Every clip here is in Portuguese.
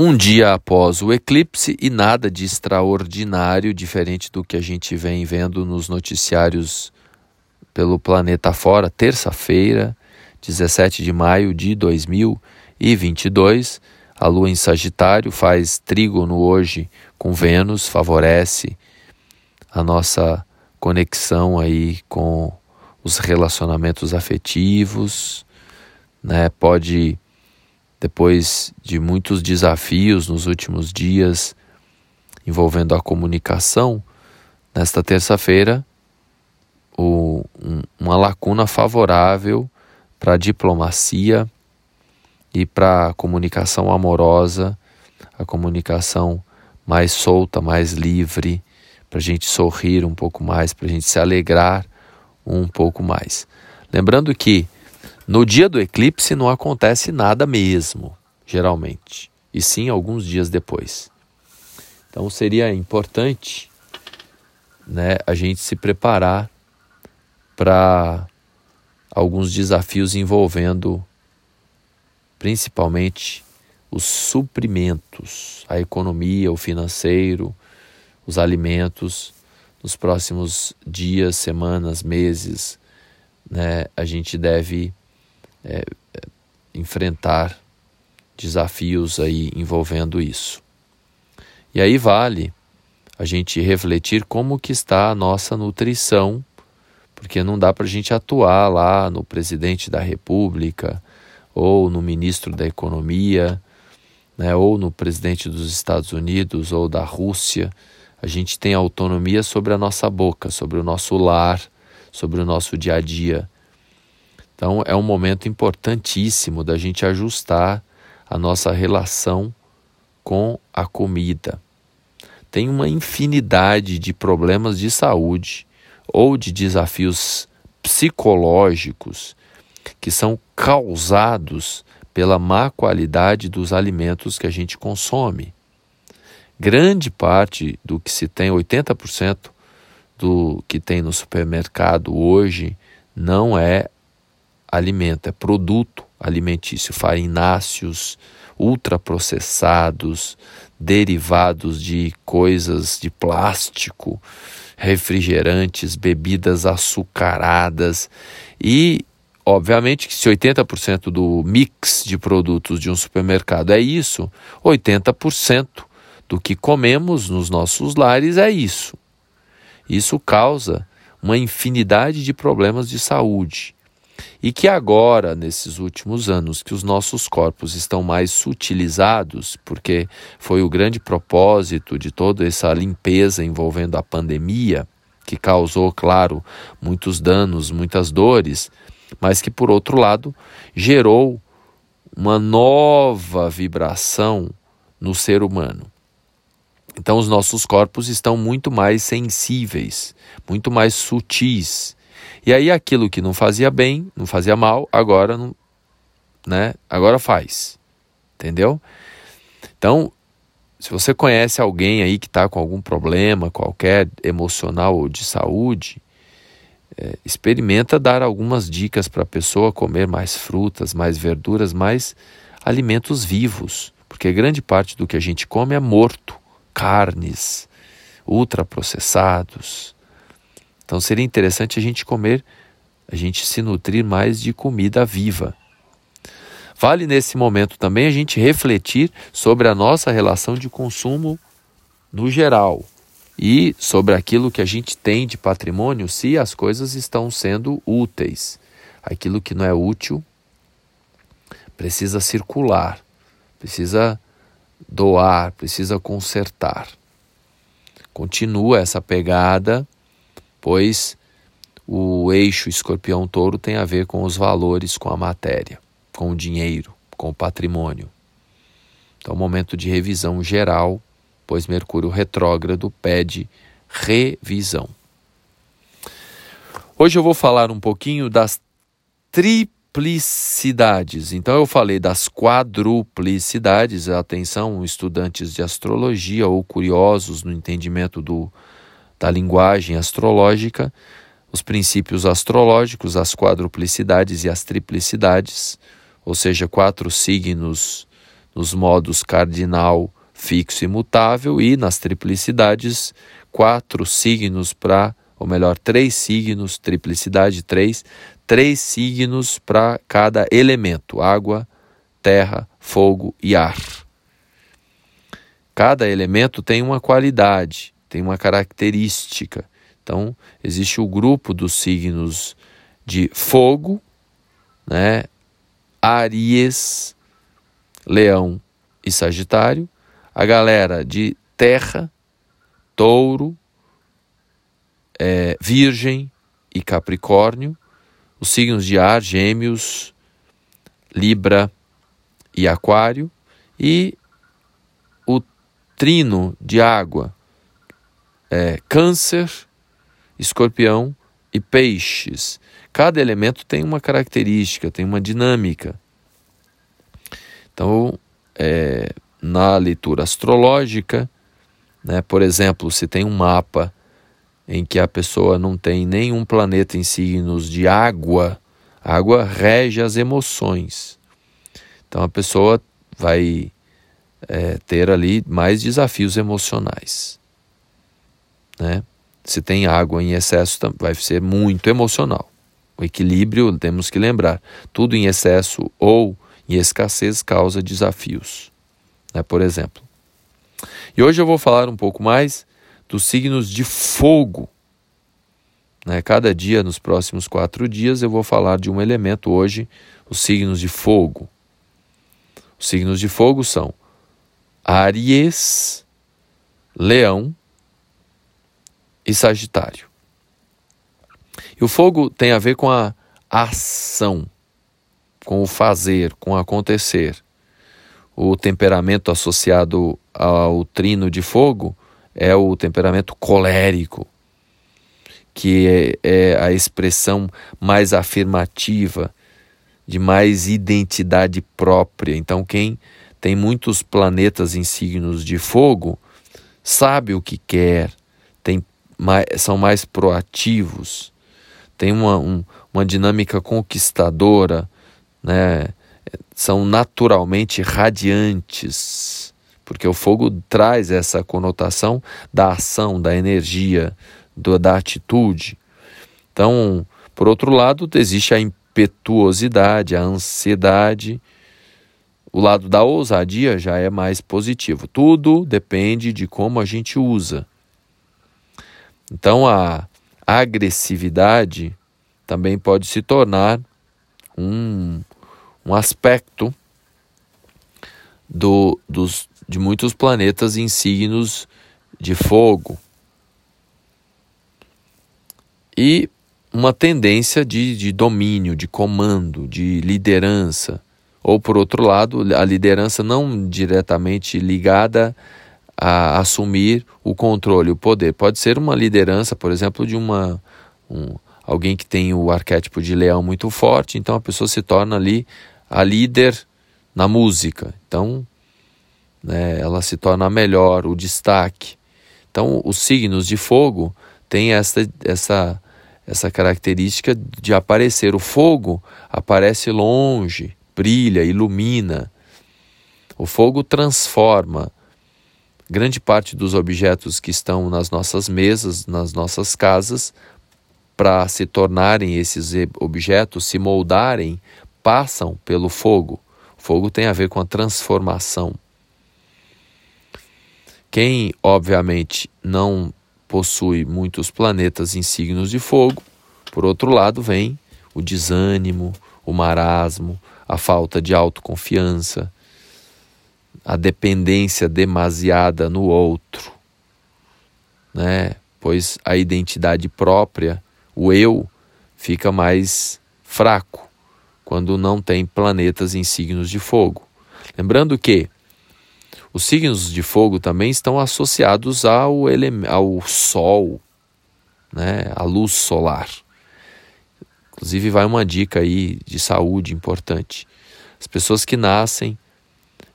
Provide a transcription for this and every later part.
um dia após o eclipse e nada de extraordinário, diferente do que a gente vem vendo nos noticiários pelo planeta fora, terça-feira, 17 de maio de 2022. A lua em Sagitário faz trígono hoje com Vênus, favorece a nossa conexão aí com os relacionamentos afetivos, né? Pode depois de muitos desafios nos últimos dias envolvendo a comunicação, nesta terça-feira, um, uma lacuna favorável para a diplomacia e para a comunicação amorosa, a comunicação mais solta, mais livre, para a gente sorrir um pouco mais, para a gente se alegrar um pouco mais. Lembrando que no dia do eclipse não acontece nada mesmo, geralmente, e sim alguns dias depois. Então seria importante né, a gente se preparar para alguns desafios envolvendo principalmente os suprimentos, a economia, o financeiro, os alimentos. Nos próximos dias, semanas, meses, né, a gente deve é, enfrentar desafios aí envolvendo isso. E aí vale a gente refletir como que está a nossa nutrição, porque não dá para a gente atuar lá no presidente da República ou no ministro da Economia, né, ou no presidente dos Estados Unidos ou da Rússia. A gente tem autonomia sobre a nossa boca, sobre o nosso lar, sobre o nosso dia a dia. Então é um momento importantíssimo da gente ajustar a nossa relação com a comida. Tem uma infinidade de problemas de saúde ou de desafios psicológicos que são causados pela má qualidade dos alimentos que a gente consome. Grande parte do que se tem, 80% do que tem no supermercado hoje, não é alimento, é produto alimentício, farináceos, ultraprocessados, derivados de coisas de plástico, refrigerantes, bebidas açucaradas e obviamente que se 80% do mix de produtos de um supermercado é isso, 80% do que comemos nos nossos lares é isso. Isso causa uma infinidade de problemas de saúde e que agora, nesses últimos anos, que os nossos corpos estão mais sutilizados, porque foi o grande propósito de toda essa limpeza envolvendo a pandemia, que causou, claro, muitos danos, muitas dores, mas que, por outro lado, gerou uma nova vibração no ser humano. Então, os nossos corpos estão muito mais sensíveis, muito mais sutis e aí aquilo que não fazia bem, não fazia mal, agora não, né? Agora faz. Entendeu? Então, se você conhece alguém aí que está com algum problema qualquer emocional ou de saúde, é, experimenta dar algumas dicas para a pessoa comer mais frutas, mais verduras, mais alimentos vivos, porque grande parte do que a gente come é morto, carnes, ultraprocessados, então seria interessante a gente comer, a gente se nutrir mais de comida viva. Vale nesse momento também a gente refletir sobre a nossa relação de consumo no geral e sobre aquilo que a gente tem de patrimônio, se as coisas estão sendo úteis. Aquilo que não é útil precisa circular, precisa doar, precisa consertar. Continua essa pegada pois o eixo escorpião-touro tem a ver com os valores, com a matéria, com o dinheiro, com o patrimônio. Então, momento de revisão geral, pois Mercúrio retrógrado pede revisão. Hoje eu vou falar um pouquinho das triplicidades. Então, eu falei das quadruplicidades. Atenção, estudantes de astrologia ou curiosos no entendimento do da linguagem astrológica, os princípios astrológicos, as quadruplicidades e as triplicidades, ou seja, quatro signos nos modos cardinal, fixo e mutável, e nas triplicidades, quatro signos para, ou melhor, três signos, triplicidade três, três signos para cada elemento: água, terra, fogo e ar. Cada elemento tem uma qualidade, tem uma característica. Então, existe o grupo dos signos de fogo, né? Aries, Leão e Sagitário, a galera de Terra, Touro, é, Virgem e Capricórnio, os signos de ar, Gêmeos, Libra e Aquário, e o trino de água, é, Câncer, Escorpião e Peixes. Cada elemento tem uma característica, tem uma dinâmica. Então, é, na leitura astrológica, né, por exemplo, se tem um mapa em que a pessoa não tem nenhum planeta em signos de água, a água rege as emoções. Então a pessoa vai é, ter ali mais desafios emocionais. Né? Se tem água em excesso, vai ser muito emocional. O equilíbrio, temos que lembrar, tudo em excesso ou em escassez causa desafios, né, por exemplo. E hoje eu vou falar um pouco mais dos signos de fogo. Né? Cada dia, nos próximos quatro dias, eu vou falar de um elemento. Hoje, os signos de fogo. Os signos de fogo são Aries, Leão e Sagitário. E o fogo tem a ver com a ação, com o fazer, com o acontecer. O temperamento associado ao trino de fogo é o temperamento colérico, que é, é a expressão mais afirmativa, de mais identidade própria. Então, quem tem muitos planetas em signos de fogo sabe o que quer, mais, são mais proativos, tem uma, um, uma dinâmica conquistadora, né? são naturalmente radiantes porque o fogo traz essa conotação da ação, da energia, do, da atitude. Então, por outro lado, existe a impetuosidade, a ansiedade. O lado da ousadia já é mais positivo. Tudo depende de como a gente usa. Então, a agressividade também pode se tornar um, um aspecto do, dos, de muitos planetas em signos de fogo. E uma tendência de, de domínio, de comando, de liderança. Ou, por outro lado, a liderança não diretamente ligada a assumir o controle, o poder. Pode ser uma liderança, por exemplo, de uma um, alguém que tem o arquétipo de leão muito forte, então a pessoa se torna ali a líder na música. Então, né, ela se torna melhor, o destaque. Então, os signos de fogo têm essa, essa, essa característica de aparecer. O fogo aparece longe, brilha, ilumina. O fogo transforma. Grande parte dos objetos que estão nas nossas mesas, nas nossas casas, para se tornarem esses objetos, se moldarem, passam pelo fogo. Fogo tem a ver com a transformação. Quem, obviamente, não possui muitos planetas em signos de fogo, por outro lado, vem o desânimo, o marasmo, a falta de autoconfiança, a dependência demasiada no outro, né? Pois a identidade própria, o eu, fica mais fraco quando não tem planetas em signos de fogo. Lembrando que os signos de fogo também estão associados ao, ao Sol, né, à luz solar. Inclusive, vai uma dica aí de saúde importante. As pessoas que nascem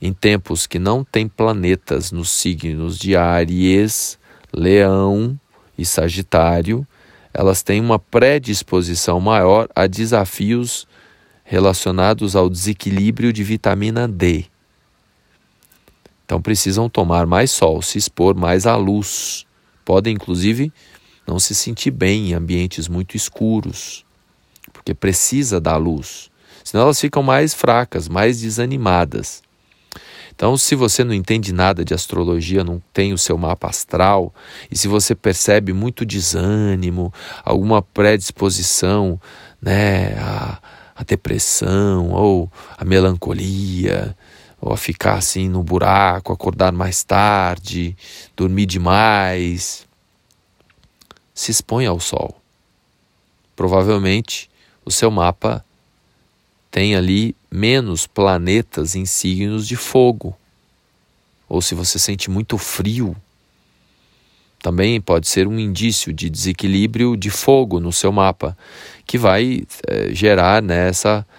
em tempos que não têm planetas nos signos de Aries, Leão e Sagitário, elas têm uma predisposição maior a desafios relacionados ao desequilíbrio de vitamina D. Então precisam tomar mais sol, se expor mais à luz. Podem, inclusive, não se sentir bem em ambientes muito escuros, porque precisa da luz. Senão elas ficam mais fracas, mais desanimadas. Então, se você não entende nada de astrologia, não tem o seu mapa astral, e se você percebe muito desânimo, alguma predisposição né, à, à depressão ou à melancolia, ou a ficar assim no buraco, acordar mais tarde, dormir demais, se expõe ao sol. Provavelmente o seu mapa tem ali menos planetas em signos de fogo. Ou se você sente muito frio, também pode ser um indício de desequilíbrio de fogo no seu mapa, que vai é, gerar né,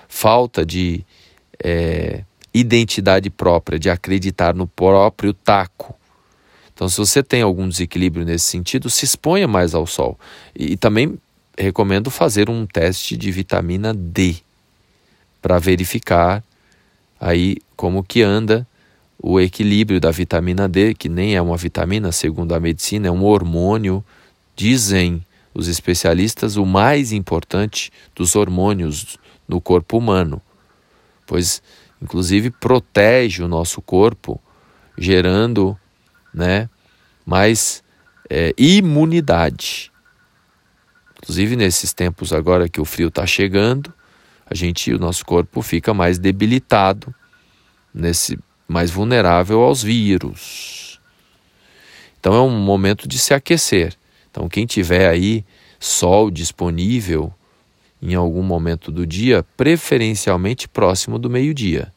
falta de é, identidade própria, de acreditar no próprio taco. Então, se você tem algum desequilíbrio nesse sentido, se exponha mais ao sol. E, e também recomendo fazer um teste de vitamina D para verificar aí como que anda o equilíbrio da vitamina D, que nem é uma vitamina, segundo a medicina, é um hormônio, dizem os especialistas, o mais importante dos hormônios no corpo humano, pois inclusive protege o nosso corpo, gerando né, mais é, imunidade. Inclusive nesses tempos agora que o frio está chegando, a gente, o nosso corpo fica mais debilitado, nesse, mais vulnerável aos vírus. Então é um momento de se aquecer. Então quem tiver aí sol disponível em algum momento do dia, preferencialmente próximo do meio-dia.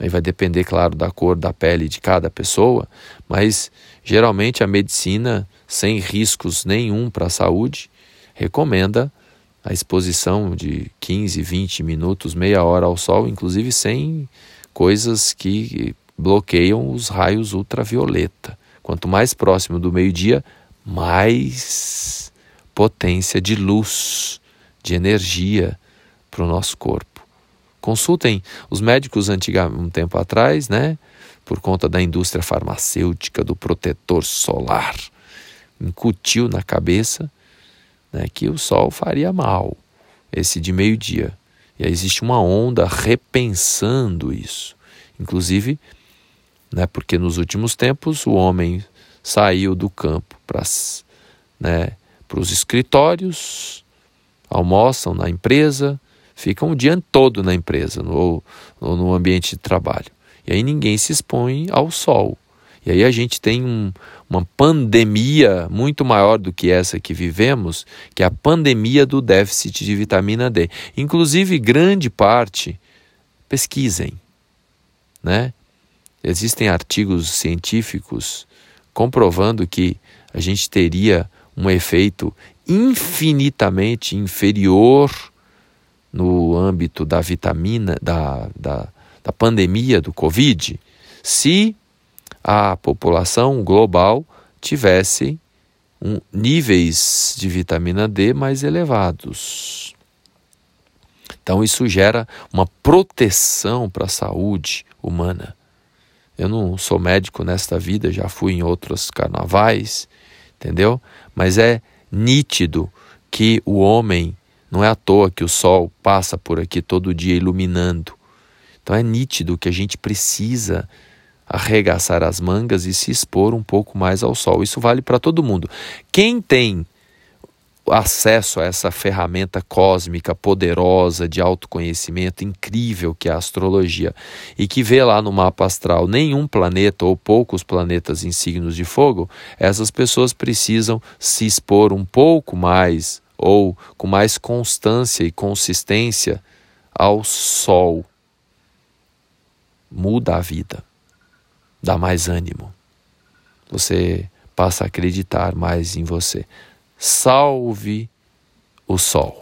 Aí vai depender, claro, da cor da pele de cada pessoa, mas geralmente a medicina, sem riscos nenhum para a saúde, recomenda a exposição de 15, 20 minutos, meia hora ao sol, inclusive sem coisas que bloqueiam os raios ultravioleta. Quanto mais próximo do meio-dia, mais potência de luz, de energia para o nosso corpo. Consultem os médicos antigamente, um tempo atrás, né? Por conta da indústria farmacêutica, do protetor solar, incutiu na cabeça né, que o Sol faria mal, esse de meio-dia. E aí existe uma onda repensando isso. Inclusive, né, porque nos últimos tempos o homem saiu do campo para né, os escritórios, almoçam na empresa, ficam o dia todo na empresa no, ou no ambiente de trabalho. E aí ninguém se expõe ao sol. E aí a gente tem um, uma pandemia muito maior do que essa que vivemos, que é a pandemia do déficit de vitamina D. Inclusive, grande parte, pesquisem, né? Existem artigos científicos comprovando que a gente teria um efeito infinitamente inferior no âmbito da vitamina, da, da, da pandemia do Covid, se a população global tivesse um, níveis de vitamina D mais elevados. Então, isso gera uma proteção para a saúde humana. Eu não sou médico nesta vida, já fui em outros carnavais, entendeu? Mas é nítido que o homem, não é à toa que o sol passa por aqui todo dia iluminando. Então é nítido que a gente precisa arregaçar as mangas e se expor um pouco mais ao sol. Isso vale para todo mundo. Quem tem acesso a essa ferramenta cósmica poderosa de autoconhecimento incrível que é a astrologia e que vê lá no mapa astral nenhum planeta ou poucos planetas em signos de fogo, essas pessoas precisam se expor um pouco mais ou com mais constância e consistência ao sol. Muda a vida dá mais ânimo. Você passa a acreditar mais em você. Salve o sol.